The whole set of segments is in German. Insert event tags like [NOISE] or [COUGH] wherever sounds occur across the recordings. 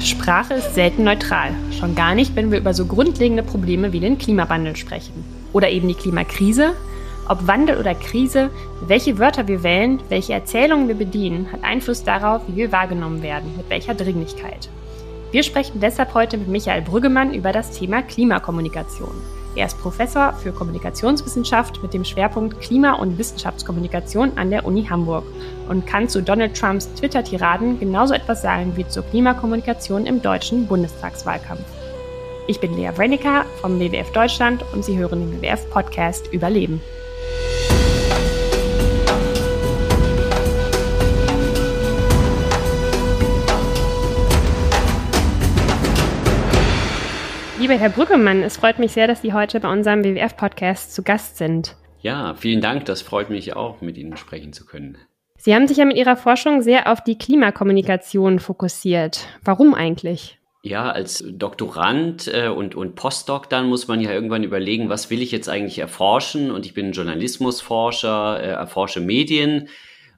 Sprache ist selten neutral, schon gar nicht, wenn wir über so grundlegende Probleme wie den Klimawandel sprechen. Oder eben die Klimakrise. Ob Wandel oder Krise, welche Wörter wir wählen, welche Erzählungen wir bedienen, hat Einfluss darauf, wie wir wahrgenommen werden, mit welcher Dringlichkeit. Wir sprechen deshalb heute mit Michael Brüggemann über das Thema Klimakommunikation. Er ist Professor für Kommunikationswissenschaft mit dem Schwerpunkt Klima- und Wissenschaftskommunikation an der Uni Hamburg und kann zu Donald Trumps Twitter-Tiraden genauso etwas sagen wie zur Klimakommunikation im deutschen Bundestagswahlkampf. Ich bin Lea Wrenica vom WWF Deutschland und Sie hören den WWF-Podcast Überleben. Lieber Herr Brückemann, es freut mich sehr, dass Sie heute bei unserem WWF-Podcast zu Gast sind. Ja, vielen Dank. Das freut mich auch, mit Ihnen sprechen zu können. Sie haben sich ja mit Ihrer Forschung sehr auf die Klimakommunikation fokussiert. Warum eigentlich? Ja, als Doktorand äh, und, und Postdoc dann muss man ja irgendwann überlegen, was will ich jetzt eigentlich erforschen? Und ich bin Journalismusforscher, äh, erforsche Medien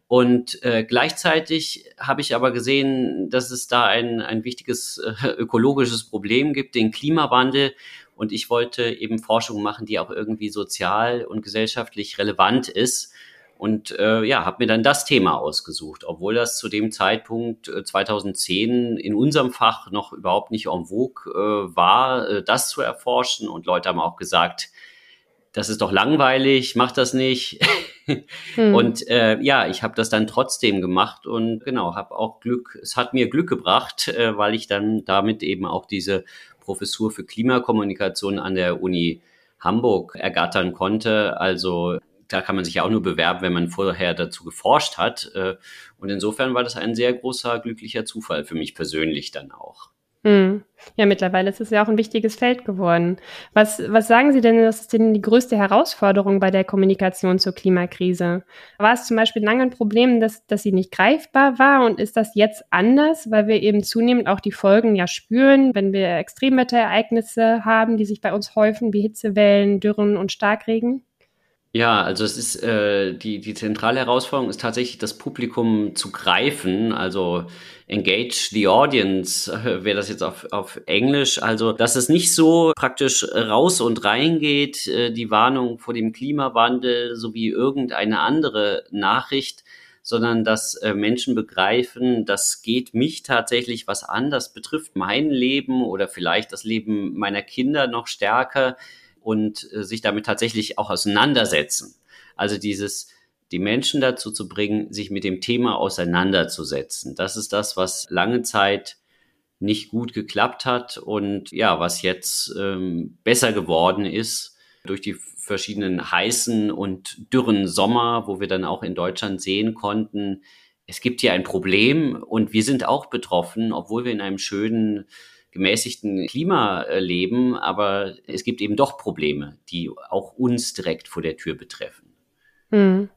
und äh, gleichzeitig habe ich aber gesehen, dass es da ein, ein wichtiges äh, ökologisches Problem gibt, den Klimawandel. Und ich wollte eben Forschung machen, die auch irgendwie sozial und gesellschaftlich relevant ist. Und äh, ja, habe mir dann das Thema ausgesucht, obwohl das zu dem Zeitpunkt äh, 2010 in unserem Fach noch überhaupt nicht en vogue äh, war, äh, das zu erforschen. Und Leute haben auch gesagt, das ist doch langweilig, mach das nicht. hm. Und äh, ja, ich habe das dann trotzdem gemacht und genau, habe auch Glück, es hat mir Glück gebracht, äh, weil ich dann damit eben auch diese Professur für Klimakommunikation an der Uni Hamburg ergattern konnte. Also da kann man sich ja auch nur bewerben, wenn man vorher dazu geforscht hat. Äh, und insofern war das ein sehr großer, glücklicher Zufall für mich persönlich dann auch. Hm. Ja, mittlerweile ist es ja auch ein wichtiges Feld geworden. Was, was sagen Sie denn, was ist denn die größte Herausforderung bei der Kommunikation zur Klimakrise? War es zum Beispiel lange ein Problem, dass, dass sie nicht greifbar war und ist das jetzt anders, weil wir eben zunehmend auch die Folgen ja spüren, wenn wir Extremwetterereignisse haben, die sich bei uns häufen, wie Hitzewellen, Dürren und Starkregen? Ja, also es ist äh, die, die zentrale Herausforderung ist tatsächlich das Publikum zu greifen, also engage the audience, äh, [LAUGHS] wäre das jetzt auf, auf Englisch. Also, dass es nicht so praktisch raus und rein geht, äh, die Warnung vor dem Klimawandel sowie irgendeine andere Nachricht, sondern dass äh, Menschen begreifen, das geht mich tatsächlich was an, das betrifft mein Leben oder vielleicht das Leben meiner Kinder noch stärker und äh, sich damit tatsächlich auch auseinandersetzen. Also dieses, die Menschen dazu zu bringen, sich mit dem Thema auseinanderzusetzen. Das ist das, was lange Zeit nicht gut geklappt hat und ja, was jetzt ähm, besser geworden ist durch die verschiedenen heißen und dürren Sommer, wo wir dann auch in Deutschland sehen konnten, es gibt hier ein Problem und wir sind auch betroffen, obwohl wir in einem schönen gemäßigten Klima äh, leben, aber es gibt eben doch Probleme, die auch uns direkt vor der Tür betreffen. Hm.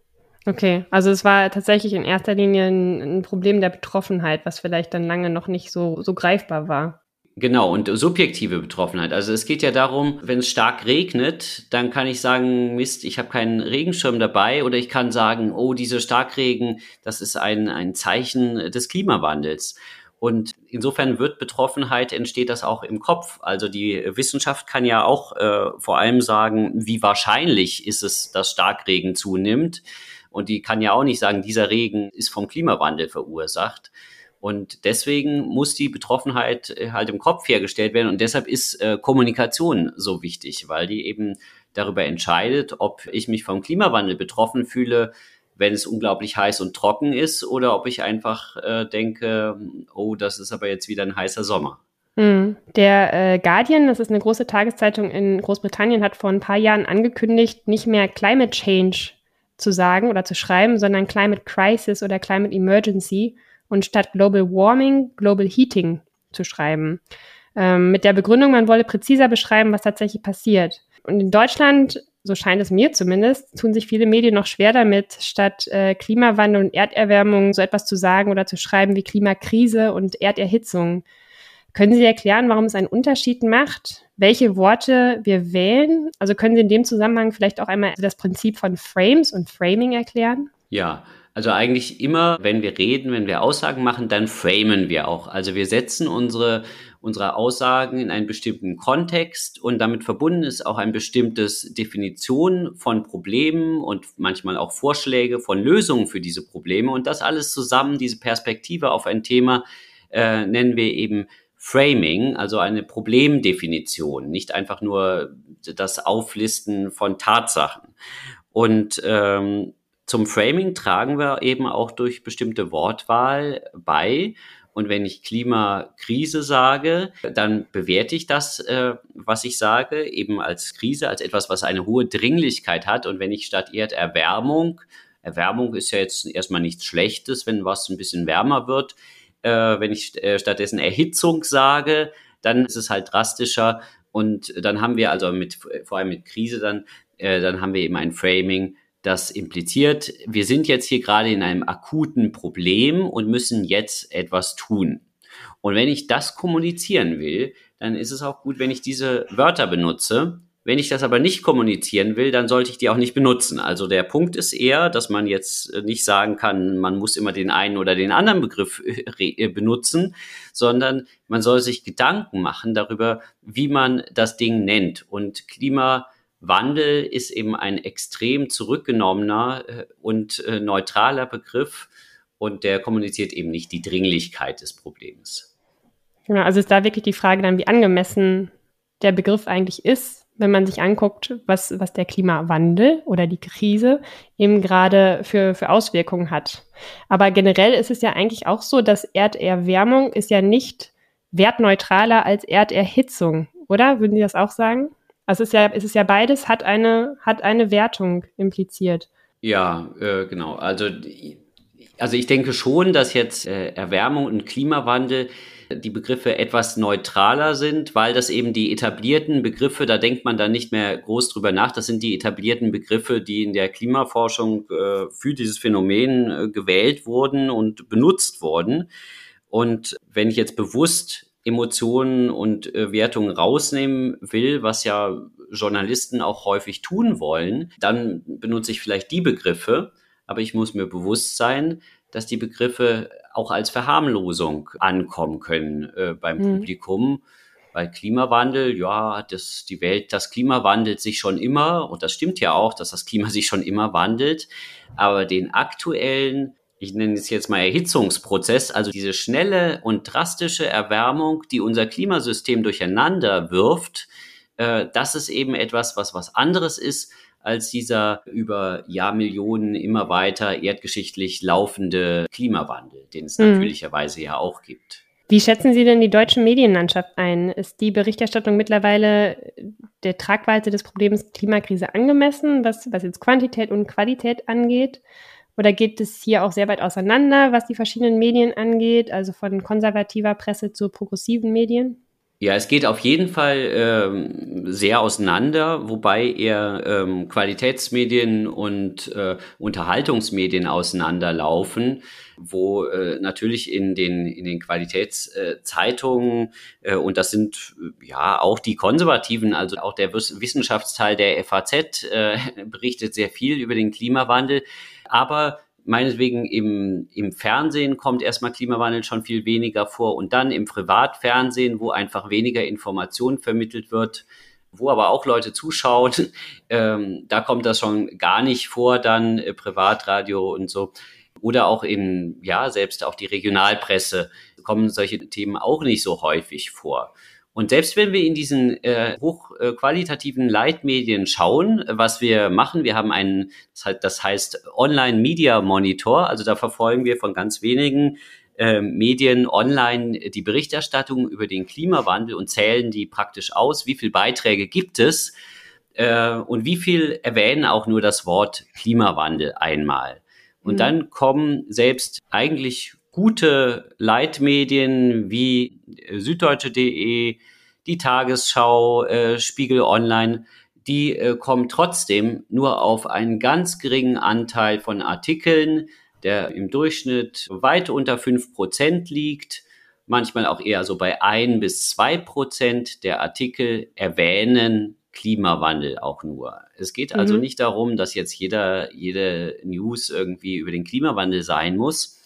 Okay, also es war tatsächlich in erster Linie ein, ein, Problem der Betroffenheit, was vielleicht dann lange noch nicht so, so greifbar war. Genau, und subjektive Betroffenheit. Also es geht ja darum, wenn es stark regnet, dann kann ich sagen, Mist, ich habe keinen Regenschirm dabei oder ich kann sagen, oh, dieser Starkregen, das ist ein, ein Zeichen des Klimawandels. Und insofern wird Betroffenheit, entsteht das auch im Kopf. Also die Wissenschaft kann ja auch äh, vor allem sagen, wie wahrscheinlich ist es, dass Starkregen zunimmt. Und die kann ja auch nicht sagen, dieser Regen ist vom Klimawandel verursacht. Und deswegen muss die Betroffenheit äh, halt im Kopf hergestellt werden. Und deshalb ist äh, Kommunikation so wichtig, weil die eben darüber entscheidet, ob ich mich vom Klimawandel betroffen fühle, wenn es unglaublich heiß und trocken ist oder ob ich einfach äh, denke, oh, das ist aber jetzt wieder ein heißer Sommer. Hm. Der äh, Guardian, das ist eine große Tageszeitung in Großbritannien, hat vor ein paar Jahren angekündigt, nicht mehr Climate Change zu sagen oder zu schreiben, sondern Climate Crisis oder Climate Emergency und statt Global Warming Global Heating zu schreiben. Ähm, mit der Begründung, man wolle präziser beschreiben, was tatsächlich passiert. Und in Deutschland so scheint es mir zumindest, tun sich viele Medien noch schwer damit, statt äh, Klimawandel und Erderwärmung so etwas zu sagen oder zu schreiben wie Klimakrise und Erderhitzung. Können Sie erklären, warum es einen Unterschied macht, welche Worte wir wählen? Also können Sie in dem Zusammenhang vielleicht auch einmal das Prinzip von Frames und Framing erklären? Ja, Also eigentlich immer, wenn wir reden, wenn wir Aussagen machen, dann framen wir auch. Also wir setzen unsere, unsere Aussagen in einen bestimmten Kontext und damit verbunden ist auch ein bestimmtes Definition von Problemen und manchmal auch Vorschläge von Lösungen für diese Probleme. Und das alles zusammen, diese Perspektive auf ein Thema, äh, nennen wir eben Framing, also eine Problemdefinition, nicht einfach nur das Auflisten von Tatsachen. Und ähm, zum Framing tragen wir eben auch durch bestimmte Wortwahl bei. Und wenn ich Klimakrise sage, dann bewerte ich das, äh, was ich sage, eben als Krise, als etwas, was eine hohe Dringlichkeit hat. Und wenn ich statt Erderwärmung, Erwärmung ist ja jetzt erstmal nichts Schlechtes, wenn was ein bisschen wärmer wird, äh, wenn ich äh, stattdessen Erhitzung sage, dann ist es halt drastischer. Und dann haben wir also mit, vor allem mit Krise dann, äh, dann haben wir eben ein Framing, das impliziert, wir sind jetzt hier gerade in einem akuten Problem und müssen jetzt etwas tun. Und wenn ich das kommunizieren will, dann ist es auch gut, wenn ich diese Wörter benutze. Wenn ich das aber nicht kommunizieren will, dann sollte ich die auch nicht benutzen. Also der Punkt ist eher, dass man jetzt nicht sagen kann, man muss immer den einen oder den anderen Begriff äh, benutzen, sondern man soll sich Gedanken machen darüber, wie man das Ding nennt. Und Klima Wandel ist eben ein extrem zurückgenommener äh, und äh, neutraler Begriff und der kommuniziert eben nicht die Dringlichkeit des Problems. Genau, also ist da wirklich die Frage dann, wie angemessen der Begriff eigentlich ist, wenn man sich anguckt, was, was der Klimawandel oder die Krise eben gerade für, für Auswirkungen hat. Aber generell ist es ja eigentlich auch so, dass Erderwärmung ist ja nicht wertneutraler als Erderhitzung, oder? Würden Sie das auch sagen? Also es ist ja, es ist ja beides, hat eine, hat eine Wertung impliziert. Ja, äh, genau. Also, also ich denke schon, dass jetzt äh, Erwärmung und Klimawandel die Begriffe etwas neutraler sind, weil das eben die etablierten Begriffe, da denkt man dann nicht mehr groß drüber nach, das sind die etablierten Begriffe, die in der Klimaforschung äh, für dieses Phänomen äh, gewählt wurden und benutzt wurden. Und wenn ich jetzt bewusst Emotionen und äh, Wertungen rausnehmen will, was ja Journalisten auch häufig tun wollen, dann benutze ich vielleicht die Begriffe, aber ich muss mir bewusst sein, dass die Begriffe auch als Verharmlosung ankommen können äh, beim mhm. Publikum. Weil Klimawandel, ja, das, die Welt, das Klima wandelt sich schon immer, und das stimmt ja auch, dass das Klima [LAUGHS] sich schon immer wandelt, aber den aktuellen ich nenne es jetzt mal Erhitzungsprozess, also diese schnelle und drastische Erwärmung, die unser Klimasystem durcheinander wirft, äh, das ist eben etwas, was was anderes ist als dieser über Jahrmillionen immer weiter erdgeschichtlich laufende Klimawandel, den es mhm. natürlicherweise ja auch gibt. Wie schätzen Sie denn die deutsche Medienlandschaft ein? Ist die Berichterstattung mittlerweile der Tragweite des Problems Klimakrise angemessen, was, was jetzt Quantität und Qualität angeht? Oder geht es hier auch sehr weit auseinander, was die verschiedenen Medien angeht, also von konservativer Presse zu progressiven Medien? Ja, es geht auf jeden Fall ähm, sehr auseinander, wobei eher ähm, Qualitätsmedien und äh, Unterhaltungsmedien auseinanderlaufen, wo äh, natürlich in den in den Qualitätszeitungen äh, und das sind ja auch die Konservativen, also auch der Wissenschaftsteil der FAZ äh, [LAUGHS] berichtet sehr viel über den Klimawandel, aber meinetwegen im, im Fernsehen kommt erstmal Klimawandel schon viel weniger vor und dann im Privatfernsehen, wo einfach weniger Information vermittelt wird, wo aber auch Leute zuschauen, [LAUGHS] ähm, da kommt das schon gar nicht vor, dann äh, Privatradio und so. Oder auch in, ja, selbst auch die Regionalpresse kommen solche Themen auch nicht so häufig vor. Und selbst wenn wir in diesen äh, hochqualitativen äh, Leitmedien schauen, was wir machen, wir haben einen, das heißt Online Media Monitor, also da verfolgen wir von ganz wenigen äh, Medien online die Berichterstattung über den Klimawandel und zählen die praktisch aus, wie viele Beiträge gibt es äh, und wie viel erwähnen auch nur das Wort Klimawandel einmal. Und mhm. dann kommen selbst eigentlich gute Leitmedien wie süddeutsche.de, die Tagesschau, äh, Spiegel Online, die äh, kommen trotzdem nur auf einen ganz geringen Anteil von Artikeln, der im Durchschnitt weit unter fünf Prozent liegt, manchmal auch eher so bei ein bis zwei Prozent der Artikel erwähnen Klimawandel auch nur. Es geht also mhm. nicht darum, dass jetzt jeder, jede News irgendwie über den Klimawandel sein muss.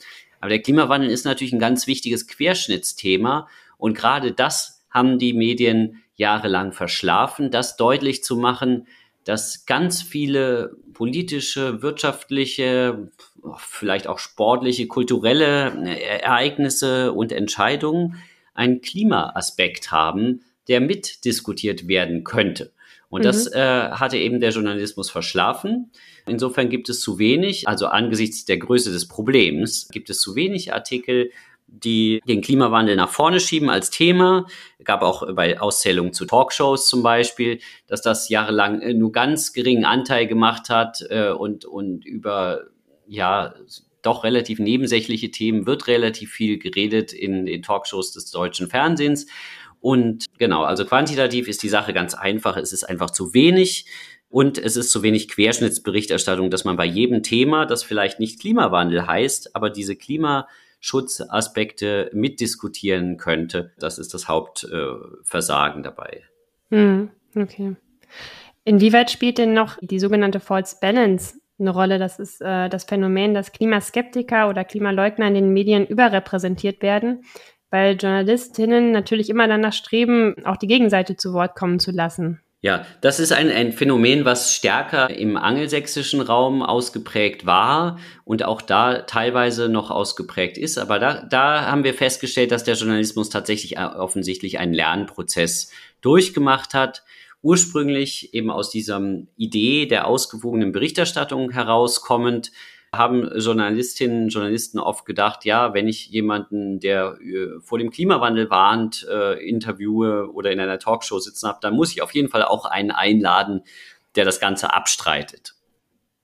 Aber der Klimawandel ist natürlich ein ganz wichtiges Querschnittsthema. Und gerade das haben die Medien jahrelang verschlafen, das deutlich zu machen, dass ganz viele politische, wirtschaftliche, vielleicht auch sportliche, kulturelle Ereignisse und Entscheidungen einen Klimaaspekt haben, der mitdiskutiert werden könnte. Und mhm. das äh, hatte eben der Journalismus verschlafen. Insofern gibt es zu wenig, also angesichts der Größe des Problems, gibt es zu wenig Artikel, die den Klimawandel nach vorne schieben als Thema. Gab auch bei Auszählungen zu Talkshows zum Beispiel, dass das jahrelang äh, nur ganz geringen Anteil gemacht hat äh, und, und über ja doch relativ nebensächliche Themen wird relativ viel geredet in den Talkshows des deutschen Fernsehens. Und genau, also quantitativ ist die Sache ganz einfach. Es ist einfach zu wenig. Und es ist zu wenig Querschnittsberichterstattung, dass man bei jedem Thema, das vielleicht nicht Klimawandel heißt, aber diese Klima Schutzaspekte mitdiskutieren könnte. Das ist das Hauptversagen dabei. Hm, okay. Inwieweit spielt denn noch die sogenannte False Balance eine Rolle? Das ist äh, das Phänomen, dass Klimaskeptiker oder Klimaleugner in den Medien überrepräsentiert werden, weil Journalistinnen natürlich immer danach streben, auch die Gegenseite zu Wort kommen zu lassen. Ja, das ist ein, ein Phänomen, was stärker im angelsächsischen Raum ausgeprägt war und auch da teilweise noch ausgeprägt ist. Aber da, da haben wir festgestellt, dass der Journalismus tatsächlich äh, offensichtlich einen Lernprozess durchgemacht hat. Ursprünglich eben aus dieser Idee der ausgewogenen Berichterstattung herauskommend, haben Journalistinnen und Journalisten oft gedacht, ja, wenn ich jemanden, der äh, vor dem Klimawandel warnt, äh, interviewe oder in einer Talkshow sitzen habe, dann muss ich auf jeden Fall auch einen einladen, der das Ganze abstreitet.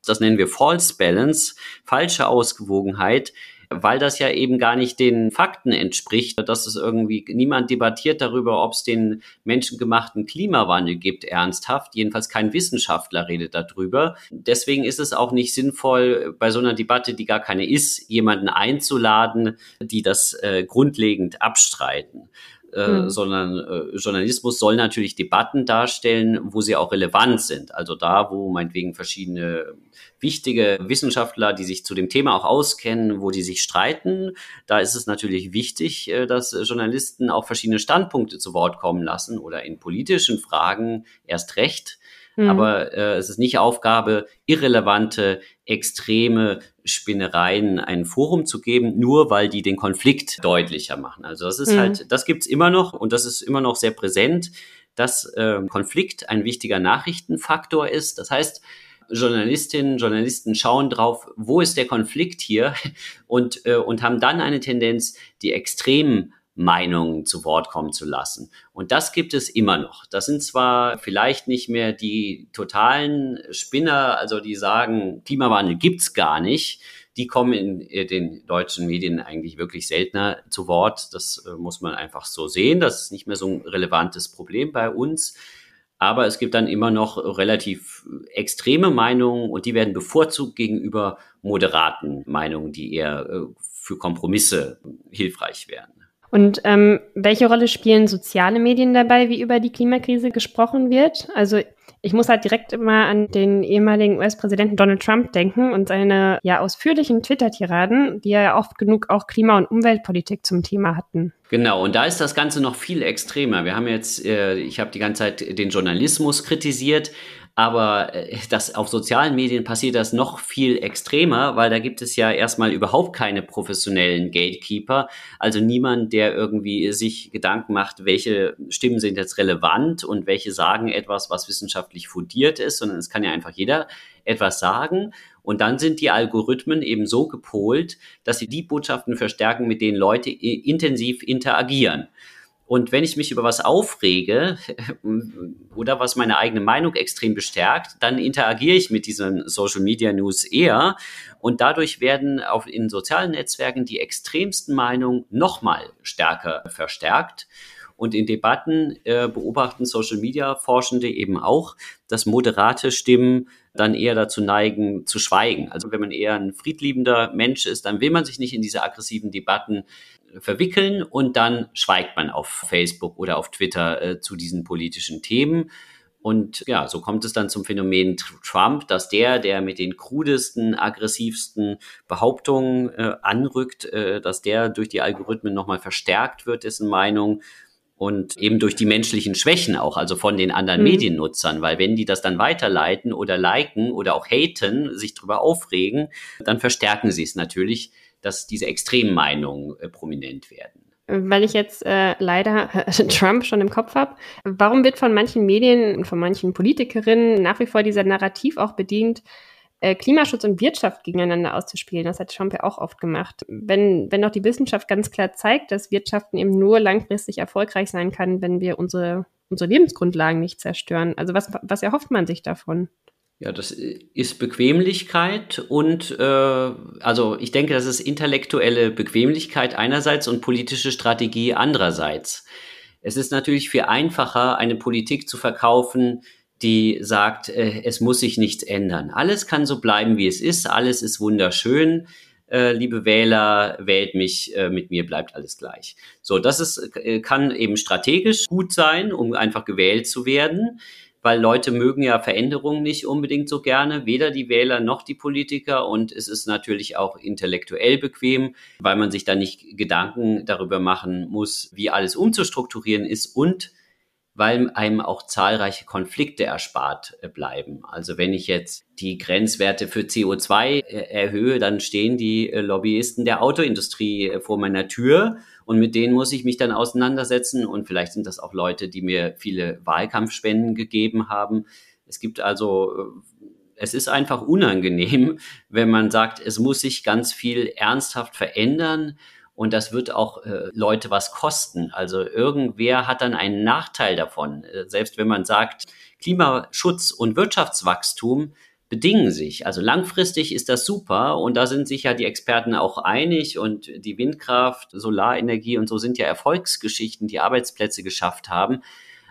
Das nennen wir False Balance, falsche Ausgewogenheit, weil das ja eben gar nicht den Fakten entspricht, dass es irgendwie niemand debattiert darüber, ob es den menschengemachten Klimawandel gibt, ernsthaft. Jedenfalls kein Wissenschaftler redet darüber. Deswegen ist es auch nicht sinnvoll, bei so einer Debatte, die gar keine ist, jemanden einzuladen, die das äh, grundlegend abstreiten. Äh, mhm. sondern äh, Journalismus soll natürlich Debatten darstellen, wo sie auch relevant sind. Also da, wo meinetwegen verschiedene wichtige Wissenschaftler, die sich zu dem Thema auch auskennen, wo die sich streiten, da ist es natürlich wichtig, äh, dass Journalisten auch verschiedene Standpunkte zu Wort kommen lassen oder in politischen Fragen erst recht. Mhm. Aber äh, es ist nicht Aufgabe, irrelevante, extreme Spinnereien ein Forum zu geben, nur weil die den Konflikt deutlicher machen. Also das ist mhm. halt, das gibt's immer noch und das ist immer noch sehr präsent, dass äh, Konflikt ein wichtiger Nachrichtenfaktor ist. Das heißt, Journalistinnen, Journalisten schauen drauf, wo ist der Konflikt hier [LAUGHS] und, äh, und haben dann eine Tendenz, die extremen Meinungen zu Wort kommen zu lassen. Und das gibt es immer noch. Das sind zwar vielleicht nicht mehr die totalen Spinner, also die sagen, Klimawandel gibt's gar nicht. Die kommen in äh, den deutschen Medien eigentlich wirklich seltener zu Wort. Das äh, muss man einfach so sehen. Das ist nicht mehr so ein relevantes Problem bei uns. Aber es gibt dann immer noch relativ extreme Meinungen und die werden bevorzugt gegenüber moderaten Meinungen, die eher äh, für Kompromisse hilfreich wären. Und ähm, welche Rolle spielen soziale Medien dabei, wie über die Klimakrise gesprochen wird? Also ich muss halt direkt immer an den ehemaligen US-Präsidenten Donald Trump denken und seine ja ausführlichen Twitter-Tiraden, die ja oft genug auch Klima- und Umweltpolitik zum Thema hatten. Genau, und da ist das Ganze noch viel extremer. Wir haben jetzt, äh, ich habe die ganze Zeit den Journalismus kritisiert, aber äh, das, auf sozialen Medien passiert das noch viel extremer, weil da gibt es ja erstmal überhaupt keine professionellen Gatekeeper. Also niemand, der irgendwie sich Gedanken macht, welche Stimmen sind jetzt relevant und welche sagen etwas, was wissenschaftlich fundiert ist, sondern es kann ja einfach jeder etwas sagen. Und dann sind die Algorithmen eben so gepolt, dass sie die Botschaften verstärken, mit denen Leute intensiv interagieren. Und wenn ich mich über was aufrege [LAUGHS] oder was meine eigene Meinung extrem bestärkt, dann interagiere ich mit diesen Social Media News eher. Und dadurch werden auf, in sozialen Netzwerken die extremsten Meinungen nochmal stärker verstärkt. Und in Debatten äh, beobachten Social Media Forschende eben auch, dass moderate Stimmen dann eher dazu neigen, zu schweigen. Also wenn man eher ein friedliebender Mensch ist, dann will man sich nicht in diese aggressiven Debatten verwickeln und dann schweigt man auf Facebook oder auf Twitter äh, zu diesen politischen Themen. Und ja, so kommt es dann zum Phänomen Trump, dass der, der mit den krudesten, aggressivsten Behauptungen äh, anrückt, äh, dass der durch die Algorithmen nochmal verstärkt wird, dessen Meinung und eben durch die menschlichen Schwächen auch, also von den anderen mhm. Mediennutzern, weil wenn die das dann weiterleiten oder liken oder auch haten, sich darüber aufregen, dann verstärken sie es natürlich, dass diese extremen Meinungen äh, prominent werden weil ich jetzt äh, leider äh, [LAUGHS] Trump schon im Kopf habe. Warum wird von manchen Medien und von manchen Politikerinnen nach wie vor dieser Narrativ auch bedient, äh, Klimaschutz und Wirtschaft gegeneinander auszuspielen? Das hat Trump ja auch oft gemacht. Wenn, wenn doch die Wissenschaft ganz klar zeigt, dass Wirtschaften eben nur langfristig erfolgreich sein kann, wenn wir unsere, unsere Lebensgrundlagen nicht zerstören. Also was, was erhofft man sich davon? Ja, das ist Bequemlichkeit und äh, also ich denke, das ist intellektuelle Bequemlichkeit einerseits und politische Strategie andererseits. Es ist natürlich viel einfacher, eine Politik zu verkaufen, die sagt, äh, es muss sich nichts ändern. Alles kann so bleiben, wie es ist. Alles ist wunderschön. Äh, liebe Wähler, wählt mich, äh, mit mir bleibt alles gleich. So, das ist, äh, kann eben strategisch gut sein, um einfach gewählt zu werden weil Leute mögen ja Veränderungen nicht unbedingt so gerne, weder die Wähler noch die Politiker. Und es ist natürlich auch intellektuell bequem, weil man sich da nicht Gedanken darüber machen muss, wie alles umzustrukturieren ist und weil einem auch zahlreiche Konflikte erspart äh, bleiben. Also wenn ich jetzt die Grenzwerte für CO2 äh, erhöhe, dann stehen die äh, Lobbyisten der Autoindustrie vor meiner Tür und mit denen muss ich mich dann auseinandersetzen. Und vielleicht sind das auch Leute, die mir viele Wahlkampfspenden gegeben haben. Es gibt also, es ist einfach unangenehm, [LAUGHS] wenn man sagt, es muss sich ganz viel ernsthaft verändern. Und das wird auch äh, Leute was kosten. Also irgendwer hat dann einen Nachteil davon. Äh, selbst wenn man sagt, Klimaschutz und Wirtschaftswachstum, bedingen sich. Also langfristig ist das super und da sind sich ja die Experten auch einig und die Windkraft, Solarenergie und so sind ja Erfolgsgeschichten, die Arbeitsplätze geschafft haben,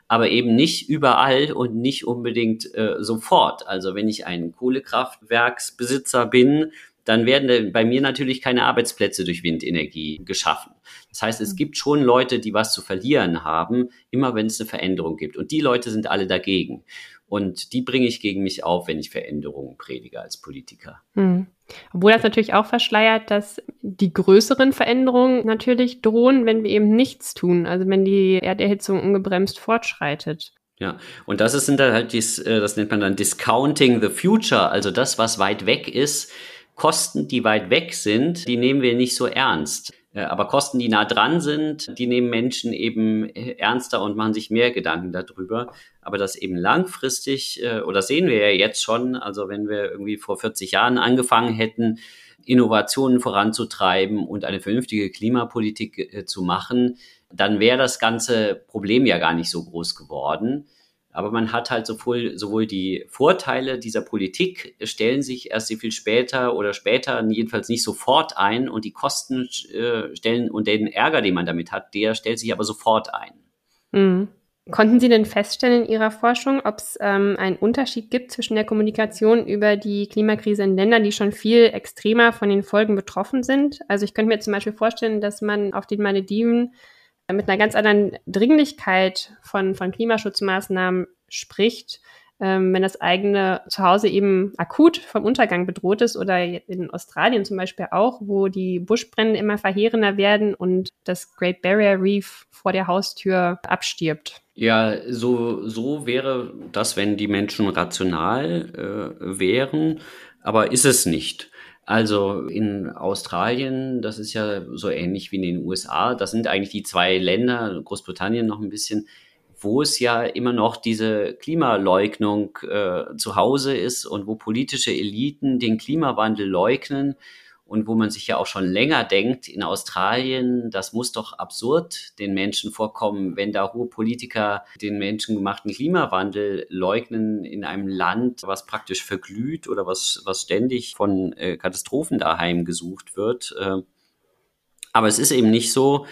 aber eben nicht überall und nicht unbedingt äh, sofort. Also wenn ich ein Kohlekraftwerksbesitzer bin, dann werden bei mir natürlich keine Arbeitsplätze durch Windenergie geschaffen. Das heißt, es mhm. gibt schon Leute, die was zu verlieren haben, immer wenn es eine Veränderung gibt. Und die Leute sind alle dagegen. Und die bringe ich gegen mich auf, wenn ich Veränderungen predige als Politiker. Hm. Obwohl das natürlich auch verschleiert, dass die größeren Veränderungen natürlich drohen, wenn wir eben nichts tun. Also wenn die Erderhitzung ungebremst fortschreitet. Ja, und das ist dann halt dies, äh, das nennt man dann Discounting the Future, also das, was weit weg ist. Kosten, die weit weg sind, die nehmen wir nicht so ernst. Äh, aber Kosten, die nah dran sind, die nehmen Menschen eben äh, ernster und machen sich mehr Gedanken darüber. Aber das eben langfristig, äh, oder sehen wir ja jetzt schon, also wenn wir irgendwie vor 40 Jahren angefangen hätten, Innovationen voranzutreiben und eine vernünftige Klimapolitik zu machen, dann wäre das ganze Problem ja gar nicht so groß geworden. Aber man hat halt sowohl, sowohl die Vorteile dieser Politik stellen sich erst sehr viel später oder später jedenfalls nicht sofort ein und die Kosten äh, stellen und den Ärger, den man damit hat, der stellt sich aber sofort ein. Mhm. Konnten Sie denn feststellen in Ihrer Forschung, ob es ähm, einen Unterschied gibt zwischen der Kommunikation über die Klimakrise in Ländern, die schon viel extremer von den Folgen betroffen sind? Also ich könnte mir zum Beispiel vorstellen, dass man auf den Malediven mit einer ganz anderen Dringlichkeit von, von Klimaschutzmaßnahmen spricht, ähm, wenn das eigene Zuhause eben akut vom Untergang bedroht ist oder in Australien zum Beispiel auch, wo die Buschbrände immer verheerender werden und das Great Barrier Reef vor der Haustür abstirbt. Ja, so, so wäre das, wenn die Menschen rational äh, wären, aber ist es nicht. Also in Australien, das ist ja so ähnlich wie in den USA, das sind eigentlich die zwei Länder, Großbritannien noch ein bisschen, wo es ja immer noch diese Klimaleugnung äh, zu Hause ist und wo politische Eliten den Klimawandel leugnen und wo man sich ja auch schon länger denkt, in Australien, das muss doch absurd den Menschen vorkommen, wenn da hohe Politiker den menschengemachten Klimawandel leugnen in einem Land, was praktisch verglüht oder was, was ständig von äh, Katastrophen daheim gesucht wird. Äh, aber es ist eben nicht so,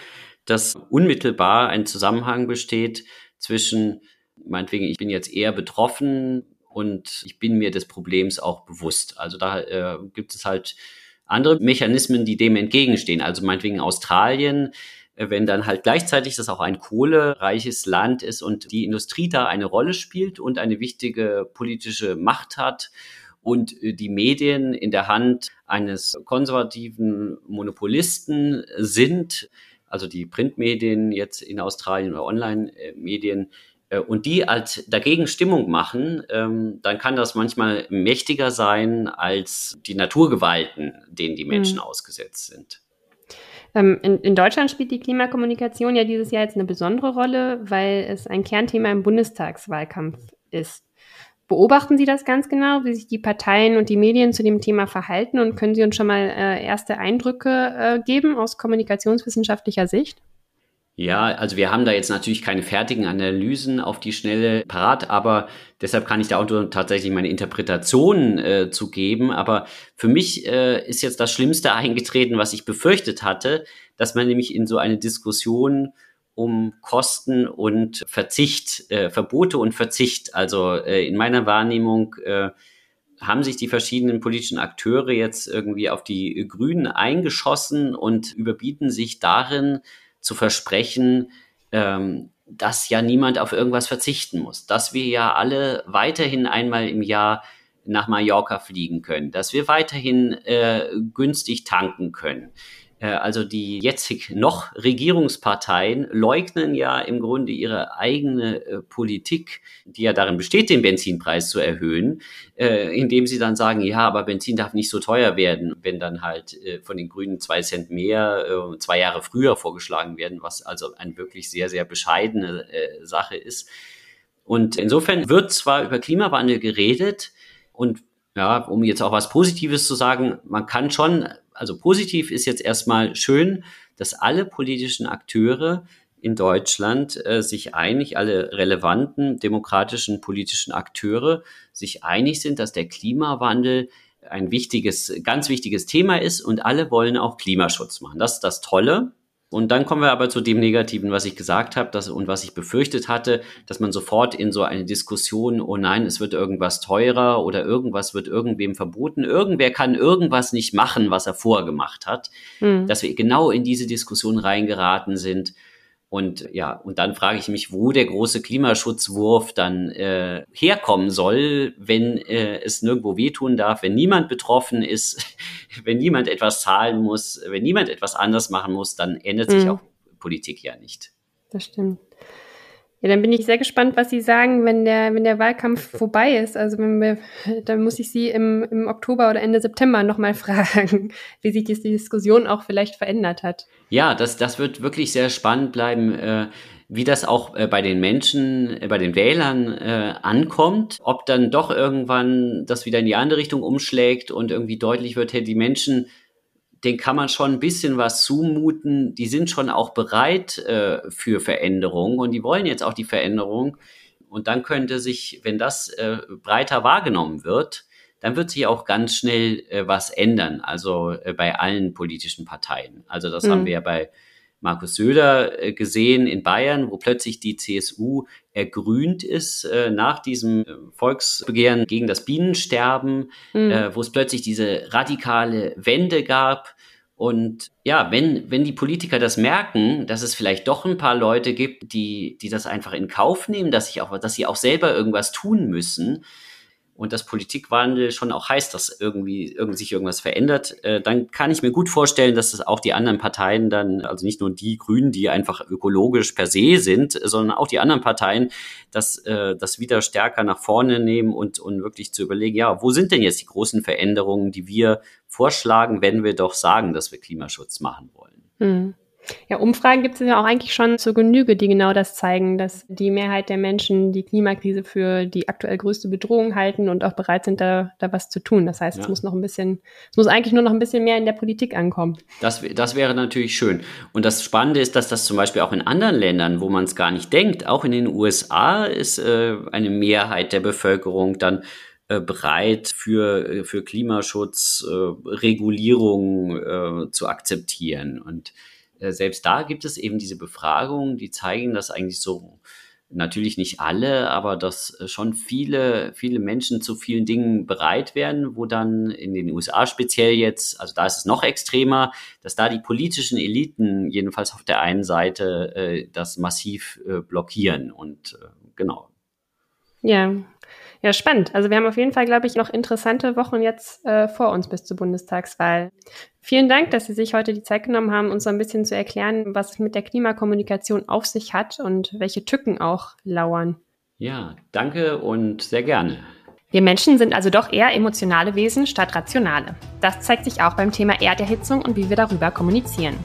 dass unmittelbar ein Zusammenhang besteht zwischen, meinetwegen, ich bin jetzt eher betroffen und ich bin mir des Problems auch bewusst. Also da äh, gibt es halt andere Mechanismen, die dem entgegenstehen. Also meinetwegen Australien wenn dann halt gleichzeitig das auch ein kohlereiches Land ist und die Industrie da eine Rolle spielt und eine wichtige politische Macht hat und die Medien in der Hand eines konservativen Monopolisten sind, also die Printmedien jetzt in Australien oder Online-Medien, äh, und die halt dagegen Stimmung machen, ähm, dann kann das manchmal mächtiger sein als die Naturgewalten, denen die Menschen mhm. ausgesetzt sind. Ähm, in, in, Deutschland spielt die Klimakommunikation ja dieses Jahr jetzt eine besondere Rolle, weil es ein Kernthema im Bundestagswahlkampf ist. Beobachten Sie das ganz genau, wie sich die Parteien und die Medien zu dem Thema verhalten und können Sie uns schon mal äh, erste Eindrücke äh, geben aus kommunikationswissenschaftlicher Sicht? Ja, also wir haben da jetzt natürlich keine fertigen Analysen auf die Schnelle parat, aber deshalb kann ich da auch nur tatsächlich meine Interpretation äh, zu geben. Aber für mich äh, ist jetzt das Schlimmste [LAUGHS] eingetreten, was ich befürchtet hatte, dass man nämlich in so eine Diskussion um Kosten und Verzicht, äh, Verbote und Verzicht. Also äh, in meiner Wahrnehmung äh, haben sich die verschiedenen politischen Akteure jetzt irgendwie auf die Grünen eingeschossen und überbieten sich darin zu versprechen, ähm, dass ja niemand auf irgendwas verzichten muss, dass wir ja alle weiterhin einmal im Jahr nach Mallorca fliegen können, dass wir weiterhin äh, günstig tanken können, also die jetzig noch Regierungsparteien leugnen ja im Grunde ihre eigene äh, Politik, die ja darin besteht, den Benzinpreis zu erhöhen, äh, indem sie dann sagen, ja, aber Benzin darf nicht so teuer werden, wenn dann halt von den Grünen zwei Cent mehr zwei Jahre früher vorgeschlagen werden, was also eine wirklich sehr, sehr bescheidene Sache ist. Und insofern wird zwar über Klimawandel geredet und ja, um jetzt auch was Positives zu sagen, man kann schon also positiv ist jetzt erstmal schön, dass alle politischen Akteure in Deutschland äh, sich einig, alle relevanten demokratischen politischen Akteure sich einig sind, dass der Klimawandel ein wichtiges, ganz wichtiges Thema ist und alle wollen auch Klimaschutz machen. Das ist das Tolle. Und dann kommen wir aber zu dem Negativen, was ich gesagt habe dass, und was ich befürchtet hatte, dass man sofort in so eine Diskussion, oh nein, es wird irgendwas teurer oder irgendwas wird irgendwem verboten, irgendwer kann irgendwas nicht machen, was er vorgemacht hat, mhm. dass wir genau in diese Diskussion reingeraten sind und ja, und dann frage ich mich, wo der große Klimaschutzwurf dann äh, herkommen soll, wenn äh, es nirgendwo wehtun darf, wenn niemand betroffen ist, [LAUGHS] wenn niemand etwas zahlen muss, wenn niemand etwas anders machen muss, dann ändert sich mhm. auch Politik ja nicht. Das stimmt. Ja, dann bin ich sehr gespannt, was Sie sagen, wenn der, wenn der Wahlkampf [LAUGHS] vorbei ist. Also wenn wir, dann muss ich Sie im, im Oktober oder Ende September nochmal [LAUGHS] fragen, wie sich die Diskussion auch vielleicht verändert hat. Ja, das, das wird wirklich sehr spannend bleiben, äh, wie das auch äh, bei den Menschen, äh, bei den Wählern äh, ankommt. Ob dann doch irgendwann das wieder in die andere Richtung umschlägt und irgendwie deutlich wird, hey, die Menschen den kann man schon ein bisschen was zumuten. Die sind schon auch bereit äh, für Veränderung und die wollen jetzt auch die Veränderung. Und dann könnte sich, wenn das äh, breiter wahrgenommen wird, dann wird sich auch ganz schnell äh, was ändern. Also äh, bei allen politischen Parteien. Also das mhm. haben wir ja bei Markus Söder äh, gesehen in Bayern, wo plötzlich die CSU ergrünt ist äh, nach diesem äh, Volksbegehren gegen das Bienensterben, mhm. äh, wo es plötzlich diese radikale Wende gab. Und ja, wenn, wenn die Politiker das merken, dass es vielleicht doch ein paar Leute gibt, die, die das einfach in Kauf nehmen, dass, ich auch, dass sie auch selber irgendwas tun müssen, und das Politikwandel schon auch heißt, dass irgendwie, irgendwie sich irgendwas verändert, äh, dann kann ich mir gut vorstellen, dass es auch die anderen Parteien dann, also nicht nur die Grünen, die einfach ökologisch per se sind, sondern auch die anderen Parteien, das, äh, das wieder stärker nach vorne nehmen und, und wirklich zu überlegen, ja, wo sind denn jetzt die großen Veränderungen, die wir vorschlagen, wenn wir doch sagen, dass wir Klimaschutz machen wollen? Hm. Ja, Umfragen gibt es ja auch eigentlich schon zur Genüge, die genau das zeigen, dass die Mehrheit der Menschen die Klimakrise für die aktuell größte Bedrohung halten und auch bereit sind, da, da was zu tun. Das heißt, ja. es muss noch ein bisschen, es muss eigentlich nur noch ein bisschen mehr in der Politik ankommen. Das, das wäre natürlich schön. Und das Spannende ist, dass das zum Beispiel auch in anderen Ländern, wo man es gar nicht denkt, auch in den USA ist äh, eine Mehrheit der Bevölkerung dann äh, bereit für, äh, für Klimaschutz, äh, Regulierung äh, zu akzeptieren. Und selbst da gibt es eben diese Befragungen, die zeigen, dass eigentlich so natürlich nicht alle, aber dass schon viele, viele Menschen zu vielen Dingen bereit werden, wo dann in den USA speziell jetzt, also da ist es noch extremer, dass da die politischen Eliten jedenfalls auf der einen Seite äh, das massiv äh, blockieren und äh, genau. Ja, ja, spannend. Also wir haben auf jeden Fall, glaube ich, noch interessante Wochen jetzt äh, vor uns bis zur Bundestagswahl. Vielen Dank, dass Sie sich heute die Zeit genommen haben, uns so ein bisschen zu erklären, was es mit der Klimakommunikation auf sich hat und welche Tücken auch lauern. Ja, danke und sehr gerne. Wir Menschen sind also doch eher emotionale Wesen statt rationale. Das zeigt sich auch beim Thema Erderhitzung und wie wir darüber kommunizieren.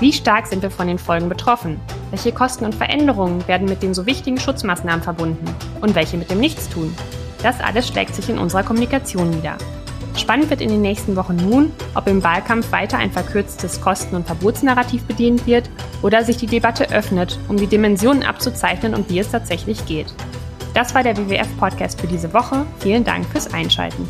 Wie stark sind wir von den Folgen betroffen? Welche Kosten und Veränderungen werden mit den so wichtigen Schutzmaßnahmen verbunden? Und welche mit dem Nichtstun? Das alles schlägt sich in unserer Kommunikation nieder. Spannend wird in den nächsten Wochen nun, ob im Wahlkampf weiter ein verkürztes Kosten- und Verbotsnarrativ bedient wird oder sich die Debatte öffnet, um die Dimensionen abzuzeichnen und wie es tatsächlich geht. Das war der WWF-Podcast für diese Woche. Vielen Dank fürs Einschalten.